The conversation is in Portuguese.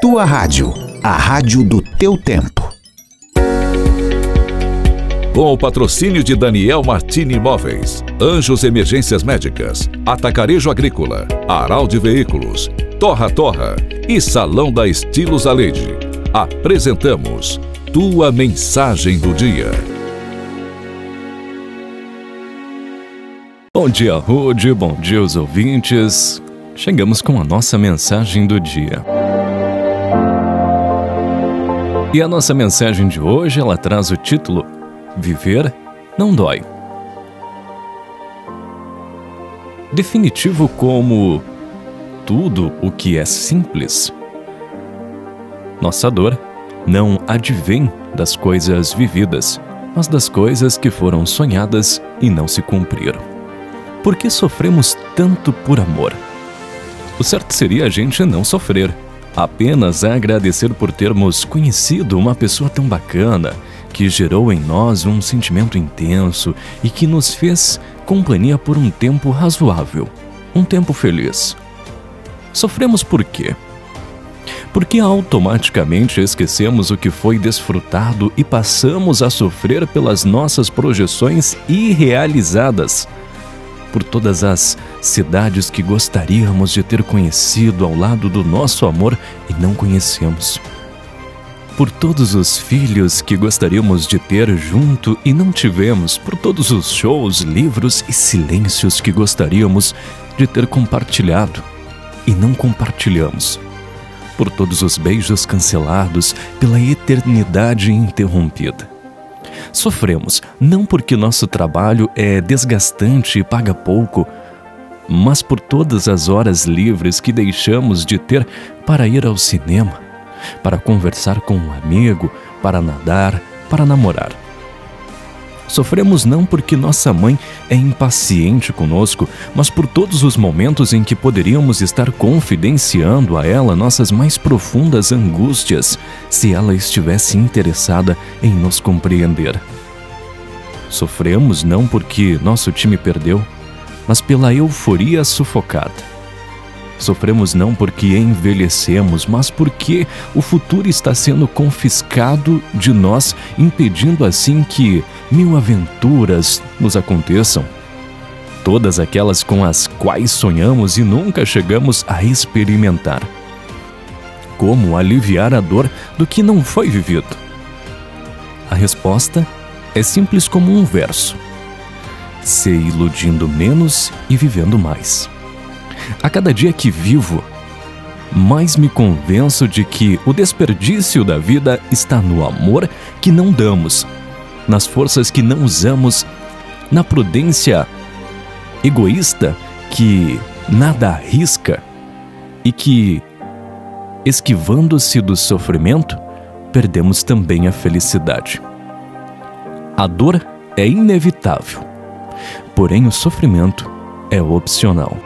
Tua rádio, a rádio do teu tempo. Com o patrocínio de Daniel Martini Imóveis, Anjos Emergências Médicas, Atacarejo Agrícola, Aral de Veículos, Torra Torra e Salão da Estilos Aleide, apresentamos Tua Mensagem do Dia. Bom dia, Rude, bom dia, os ouvintes. Chegamos com a nossa mensagem do dia. E a nossa mensagem de hoje, ela traz o título Viver não dói. Definitivo como tudo o que é simples. Nossa dor não advém das coisas vividas, mas das coisas que foram sonhadas e não se cumpriram. Por que sofremos tanto por amor? O certo seria a gente não sofrer, apenas agradecer por termos conhecido uma pessoa tão bacana que gerou em nós um sentimento intenso e que nos fez companhia por um tempo razoável, um tempo feliz. Sofremos por quê? Porque automaticamente esquecemos o que foi desfrutado e passamos a sofrer pelas nossas projeções irrealizadas, por todas as cidades que gostaríamos de ter conhecido ao lado do nosso amor e não conhecemos por todos os filhos que gostaríamos de ter junto e não tivemos, por todos os shows, livros e silêncios que gostaríamos de ter compartilhado e não compartilhamos, por todos os beijos cancelados pela eternidade interrompida. Sofremos não porque nosso trabalho é desgastante e paga pouco, mas por todas as horas livres que deixamos de ter para ir ao cinema para conversar com um amigo, para nadar, para namorar. Sofremos não porque nossa mãe é impaciente conosco, mas por todos os momentos em que poderíamos estar confidenciando a ela nossas mais profundas angústias, se ela estivesse interessada em nos compreender. Sofremos não porque nosso time perdeu, mas pela euforia sufocada. Sofremos não porque envelhecemos, mas porque o futuro está sendo confiscado de nós, impedindo assim que mil aventuras nos aconteçam. Todas aquelas com as quais sonhamos e nunca chegamos a experimentar. Como aliviar a dor do que não foi vivido? A resposta é simples como um verso: se iludindo menos e vivendo mais. A cada dia que vivo, mais me convenço de que o desperdício da vida está no amor que não damos, nas forças que não usamos, na prudência egoísta que nada arrisca e que, esquivando-se do sofrimento, perdemos também a felicidade. A dor é inevitável, porém o sofrimento é opcional.